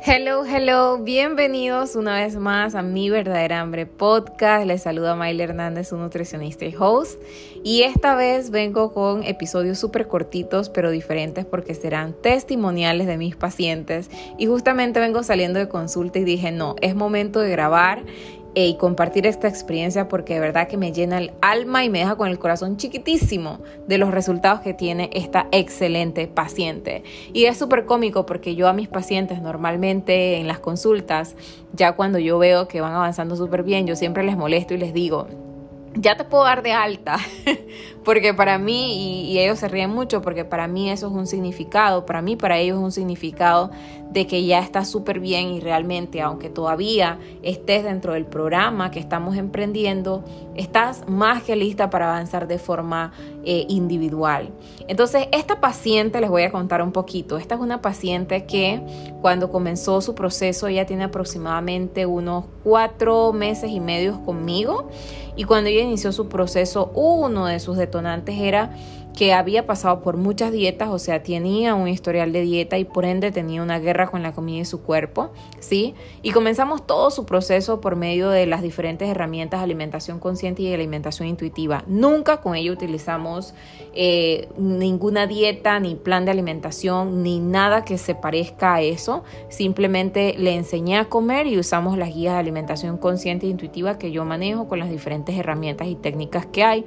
Hello, hello, bienvenidos una vez más a Mi Verdadera Hambre Podcast. Les saluda Maile Hernández, su nutricionista y host. Y esta vez vengo con episodios súper cortitos pero diferentes porque serán testimoniales de mis pacientes. Y justamente vengo saliendo de consulta y dije, no, es momento de grabar y compartir esta experiencia porque de verdad que me llena el alma y me deja con el corazón chiquitísimo de los resultados que tiene esta excelente paciente. Y es súper cómico porque yo a mis pacientes normalmente en las consultas, ya cuando yo veo que van avanzando súper bien, yo siempre les molesto y les digo, ya te puedo dar de alta, porque para mí, y, ellos se ríen mucho, porque para mí eso es un significado, para mí, para ellos es un significado de que ya estás súper bien y realmente, aunque todavía estés dentro del programa que estamos emprendiendo, estás más que lista para avanzar de forma eh, individual. Entonces, esta paciente, les voy a contar un poquito, esta es una paciente que cuando comenzó su proceso, ella tiene aproximadamente unos cuatro meses y medio conmigo, y cuando ella inició su proceso, uno de sus detonantes era que había pasado por muchas dietas, o sea, tenía un historial de dieta y por ende tenía una guerra con la comida y su cuerpo, ¿sí? Y comenzamos todo su proceso por medio de las diferentes herramientas de alimentación consciente y alimentación intuitiva. Nunca con ello utilizamos eh, ninguna dieta, ni plan de alimentación, ni nada que se parezca a eso. Simplemente le enseñé a comer y usamos las guías de alimentación consciente e intuitiva que yo manejo con las diferentes herramientas y técnicas que hay.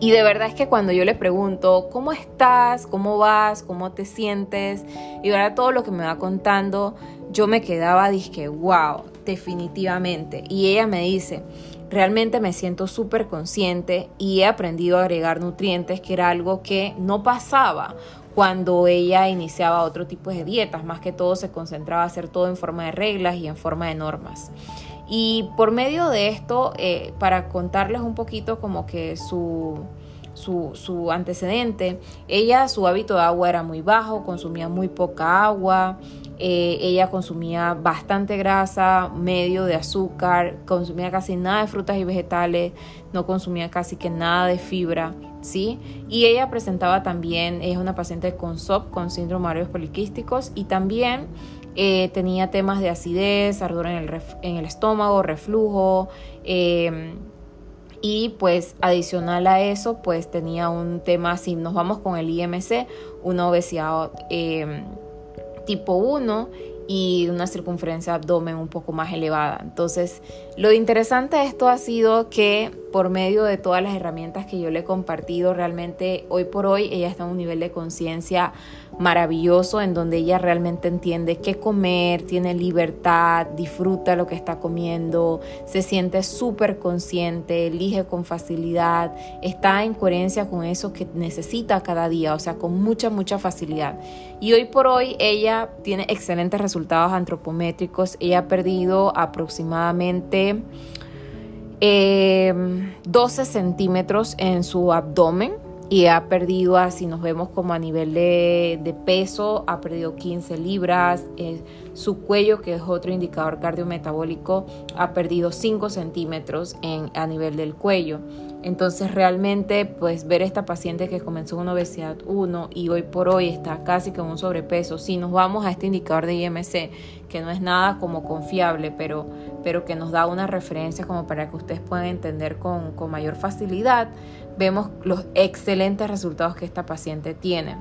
Y de verdad es que cuando yo le pregunto, ¿cómo estás? ¿Cómo vas? ¿Cómo te sientes? Y ahora todo lo que me va contando, yo me quedaba, dije, wow, definitivamente. Y ella me dice, realmente me siento súper consciente y he aprendido a agregar nutrientes, que era algo que no pasaba cuando ella iniciaba otro tipo de dietas, más que todo se concentraba a hacer todo en forma de reglas y en forma de normas. Y por medio de esto, eh, para contarles un poquito como que su, su, antecedente, ella, su hábito de agua era muy bajo, consumía muy poca agua, eh, ella consumía bastante grasa, medio de azúcar, consumía casi nada de frutas y vegetales, no consumía casi que nada de fibra, ¿sí? Y ella presentaba también, es una paciente con SOP, con síndrome de poliquísticos, y también eh, tenía temas de acidez, ardor en el, en el estómago, reflujo. Em, y pues adicional a eso, pues tenía un tema, si nos vamos con el IMC, una obesidad em, tipo 1 y una circunferencia de abdomen un poco más elevada. Entonces, lo interesante de esto ha sido que por medio de todas las herramientas que yo le he compartido, realmente hoy por hoy ella está en un nivel de conciencia maravilloso en donde ella realmente entiende qué comer, tiene libertad, disfruta lo que está comiendo, se siente súper consciente, elige con facilidad, está en coherencia con eso que necesita cada día, o sea, con mucha, mucha facilidad. Y hoy por hoy ella tiene excelentes resultados antropométricos, ella ha perdido aproximadamente... 12 eh, centímetros en su abdomen y ha perdido, así nos vemos como a nivel de, peso, ha perdido 15 libras, eh, su cuello, que es otro indicador cardiometabólico, ha perdido 5 centímetros en, a nivel del cuello. Entonces realmente pues ver esta paciente que comenzó con obesidad 1 y hoy por hoy está casi con un sobrepeso, si nos vamos a este indicador de IMC, que no es nada como confiable, pero, pero que nos da una referencia como para que ustedes puedan entender con, con mayor facilidad, vemos los excelentes resultados que esta paciente tiene.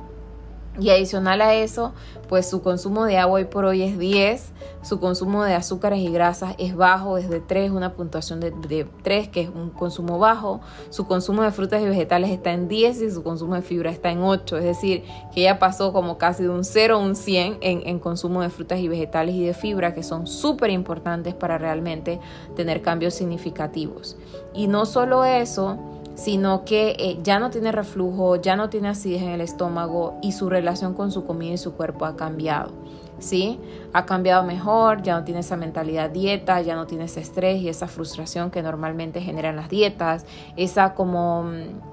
Y adicional a eso, pues su consumo de agua hoy por hoy es 10, su consumo de azúcares y grasas es bajo, es de 3, una puntuación de, 3, que es un consumo bajo, su consumo de frutas y vegetales está en 10 y su consumo de fibra está en 8, es decir, que ella pasó como casi de un 0 a un 100 en, en consumo de frutas y vegetales y de fibra, que son súper importantes para realmente tener cambios significativos. Y no solo eso, sino que eh, ya no tiene reflujo, ya no tiene acidez en el estómago y su relación con su comida y su cuerpo ha cambiado. ¿Sí? Ha cambiado mejor, ya no tiene esa mentalidad dieta, ya no tiene ese estrés y esa frustración que normalmente generan las dietas, esa como mm,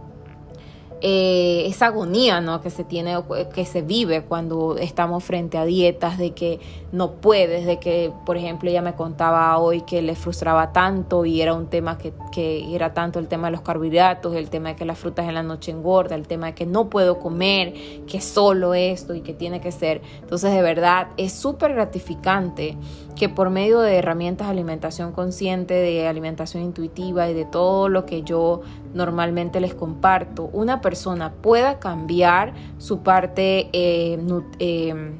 eh, esa agonía ¿no? que se tiene, que se vive cuando estamos frente a dietas, de que no puedes, de que, por ejemplo, ella me contaba hoy que le frustraba tanto y era un tema que, que era tanto el tema de los carbohidratos, el tema de que las frutas en la noche engorda, el tema de que no puedo comer, que solo esto y que tiene que ser. Entonces, de verdad, es súper gratificante que por medio de herramientas de alimentación consciente, de alimentación intuitiva y de todo lo que yo normalmente les comparto, una persona pueda cambiar su parte eh, eh,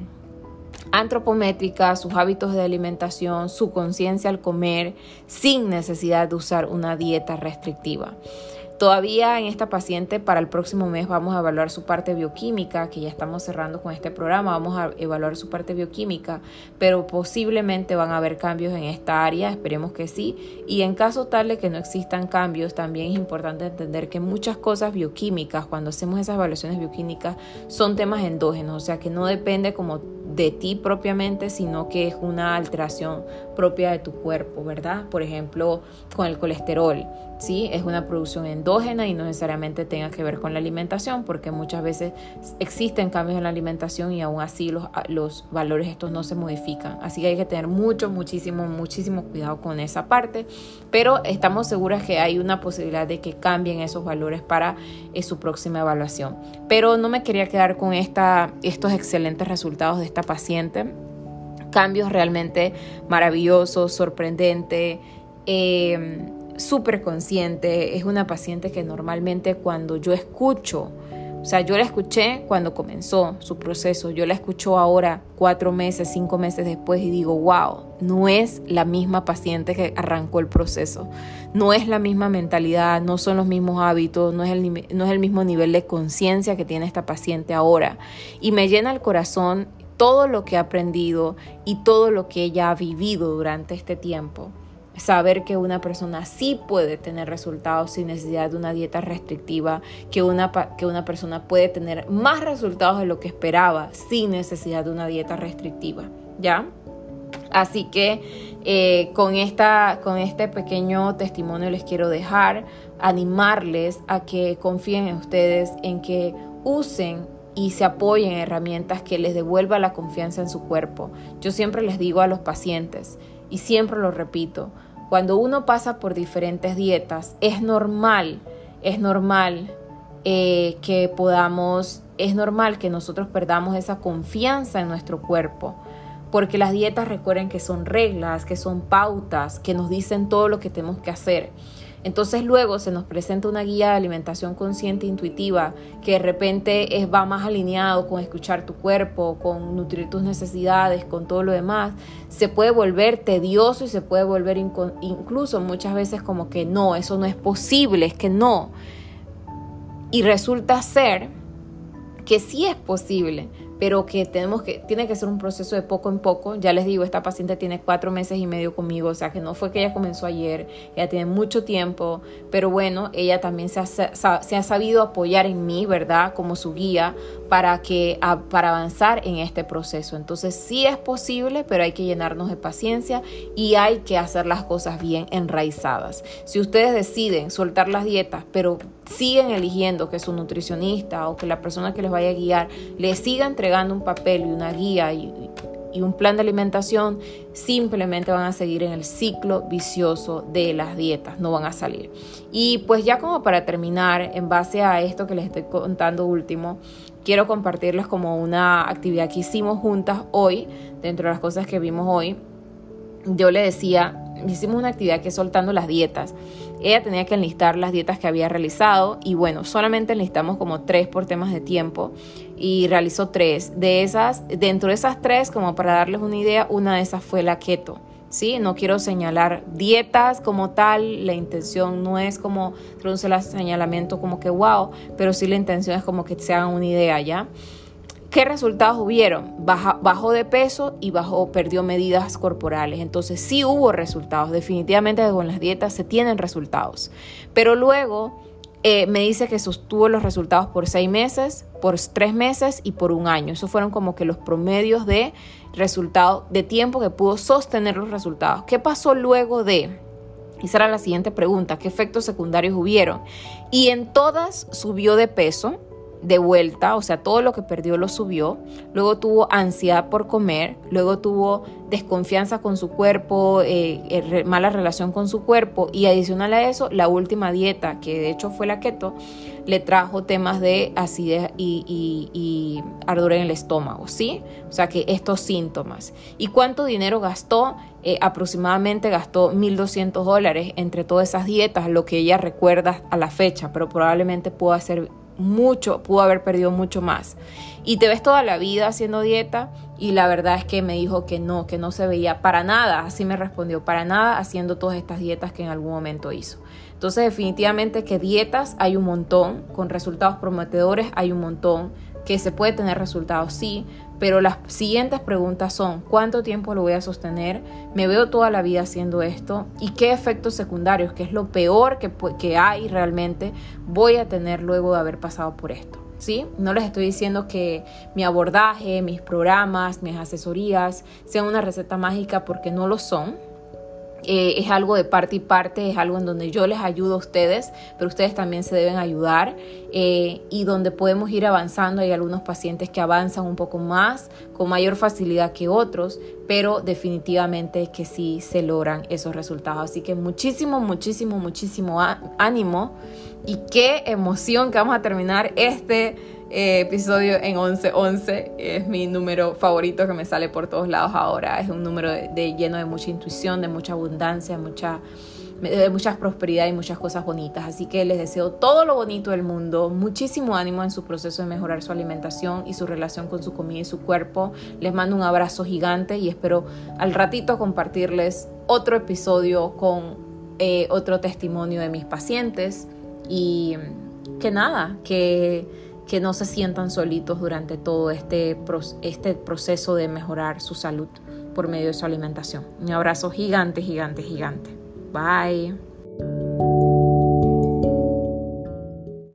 antropométrica, sus hábitos de alimentación, su conciencia al comer, sin necesidad de usar una dieta restrictiva. Todavía en esta paciente para el próximo mes vamos a evaluar su parte bioquímica, que ya estamos cerrando con este programa, vamos a evaluar su parte bioquímica, pero posiblemente van a haber cambios en esta área, esperemos que sí. Y en caso tal de que no existan cambios, también es importante entender que muchas cosas bioquímicas, cuando hacemos esas evaluaciones bioquímicas, son temas endógenos, o sea que no depende como de ti propiamente, sino que es una alteración propia de tu cuerpo, ¿verdad? Por ejemplo, con el colesterol, ¿sí? Es una producción endógena y no necesariamente tenga que ver con la alimentación, porque muchas veces existen cambios en la alimentación y aún así los, los valores estos no se modifican. Así que hay que tener mucho, muchísimo, muchísimo cuidado con esa parte, pero estamos seguras que hay una posibilidad de que cambien esos valores para eh, su próxima evaluación. Pero no me quería quedar con esta, estos excelentes resultados de esta paciente. Cambios realmente maravillosos, sorprendentes. Eh, súper consciente, es una paciente que normalmente cuando yo escucho, o sea, yo la escuché cuando comenzó su proceso, yo la escucho ahora cuatro meses, cinco meses después y digo, wow, no es la misma paciente que arrancó el proceso, no es la misma mentalidad, no son los mismos hábitos, no es el, no es el mismo nivel de conciencia que tiene esta paciente ahora. Y me llena el corazón todo lo que ha aprendido y todo lo que ella ha vivido durante este tiempo saber que una persona sí puede tener resultados sin necesidad de una dieta restrictiva, que una, que una persona puede tener más resultados de lo que esperaba sin necesidad de una dieta restrictiva, ¿ya? Así que eh, con, esta, con este pequeño testimonio les quiero dejar, animarles a que confíen en ustedes, en que usen y se apoyen en herramientas que les devuelva la confianza en su cuerpo. Yo siempre les digo a los pacientes, y siempre lo repito, cuando uno pasa por diferentes dietas, es normal, es normal eh, que podamos, es normal que nosotros perdamos esa confianza en nuestro cuerpo. Porque las dietas recuerden que son reglas, que son pautas, que nos dicen todo lo que tenemos que hacer. Entonces luego se nos presenta una guía de alimentación consciente e intuitiva que de repente es, va más alineado con escuchar tu cuerpo, con nutrir tus necesidades, con todo lo demás. Se puede volver tedioso y se puede volver incluso muchas veces como que no, eso no es posible, es que no. Y resulta ser que sí es posible, pero que tenemos que, tiene que ser un proceso de poco en poco. Ya les digo, esta paciente tiene cuatro meses y medio conmigo, o sea que no fue que ella comenzó ayer, ella tiene mucho tiempo, pero bueno, ella también se ha, se ha sabido apoyar en mí, ¿verdad? Como su guía para, que, para avanzar en este proceso. Entonces sí es posible, pero hay que llenarnos de paciencia y hay que hacer las cosas bien enraizadas. Si ustedes deciden soltar las dietas, pero siguen eligiendo que su nutricionista o que la persona que les vaya a guiar les siga entregando un papel y una guía y, un plan de alimentación, simplemente van a seguir en el ciclo vicioso de las dietas, no van a salir. Y pues ya como para terminar, en base a esto que les estoy contando último, quiero compartirles como una actividad que hicimos juntas hoy, dentro de las cosas que vimos hoy. Yo le decía, hicimos una actividad que es soltando las dietas. Ella tenía que enlistar las dietas que había realizado y bueno, solamente enlistamos como tres por temas de tiempo y realizó tres. De esas, dentro de esas tres, como para darles una idea, una de esas fue la keto. ¿sí? No quiero señalar dietas como tal, la intención no es como el señalamiento como que wow, pero sí la intención es como que se hagan una idea, ¿ya? ¿Qué resultados hubieron? bajó de peso y bajó, perdió medidas corporales. Entonces sí hubo resultados. Definitivamente con las dietas se tienen resultados. Pero luego eh, me dice que sostuvo los resultados por seis meses, por tres meses y por un año. Esos fueron como que los promedios de resultados, de tiempo que pudo sostener los resultados. ¿Qué pasó luego de? Esa era la siguiente pregunta, ¿qué efectos secundarios hubieron? Y en todas subió de peso de vuelta, o sea, todo lo que perdió lo subió, luego tuvo ansiedad por comer, luego tuvo desconfianza con su cuerpo, eh, eh, mala relación con su cuerpo y adicional a eso, la última dieta, que de hecho fue la keto, le trajo temas de acidez y, ardor en el estómago, ¿sí? O sea que estos síntomas. ¿Y cuánto dinero gastó? Eh, aproximadamente gastó 1.200 dólares entre todas esas dietas, lo que ella recuerda a la fecha, pero probablemente pudo hacer mucho, pudo haber perdido mucho más. Y te ves toda la vida haciendo dieta y la verdad es que me dijo que no, que no se veía para nada, así me respondió, para nada haciendo todas estas dietas que en algún momento hizo. Entonces definitivamente que dietas hay un montón, con resultados prometedores hay un montón, que se puede tener resultados, sí, pero las siguientes preguntas son, ¿cuánto tiempo lo voy a sostener? ¿Me veo toda la vida haciendo esto? ¿Y qué efectos secundarios, que es lo peor que, que hay realmente, voy a tener luego de haber pasado por esto? ¿Sí? No les estoy diciendo que mi abordaje, mis programas, mis asesorías sean una receta mágica porque no lo son eh, es algo de parte y parte, es algo en donde yo les ayudo a ustedes, pero ustedes también se deben ayudar eh, y donde podemos ir avanzando. Hay algunos pacientes que avanzan un poco más, con mayor facilidad que otros, pero definitivamente que sí se logran esos resultados. Así que muchísimo, muchísimo, muchísimo ánimo y qué emoción que vamos a terminar este eh, episodio en 1111. Es mi número favorito que me sale por todos lados ahora. Es un número de, lleno de mucha intuición, de mucha abundancia, mucha, de mucha prosperidad y muchas cosas bonitas. Así que les deseo todo lo bonito del mundo, muchísimo ánimo en su proceso de mejorar su alimentación y su relación con su comida y su cuerpo. Les mando un abrazo gigante y espero al ratito compartirles otro episodio con eh, otro testimonio de mis pacientes. Y que nada, que que no se sientan solitos durante todo este, este proceso de mejorar su salud por medio de su alimentación. Un abrazo gigante, gigante, gigante. Bye.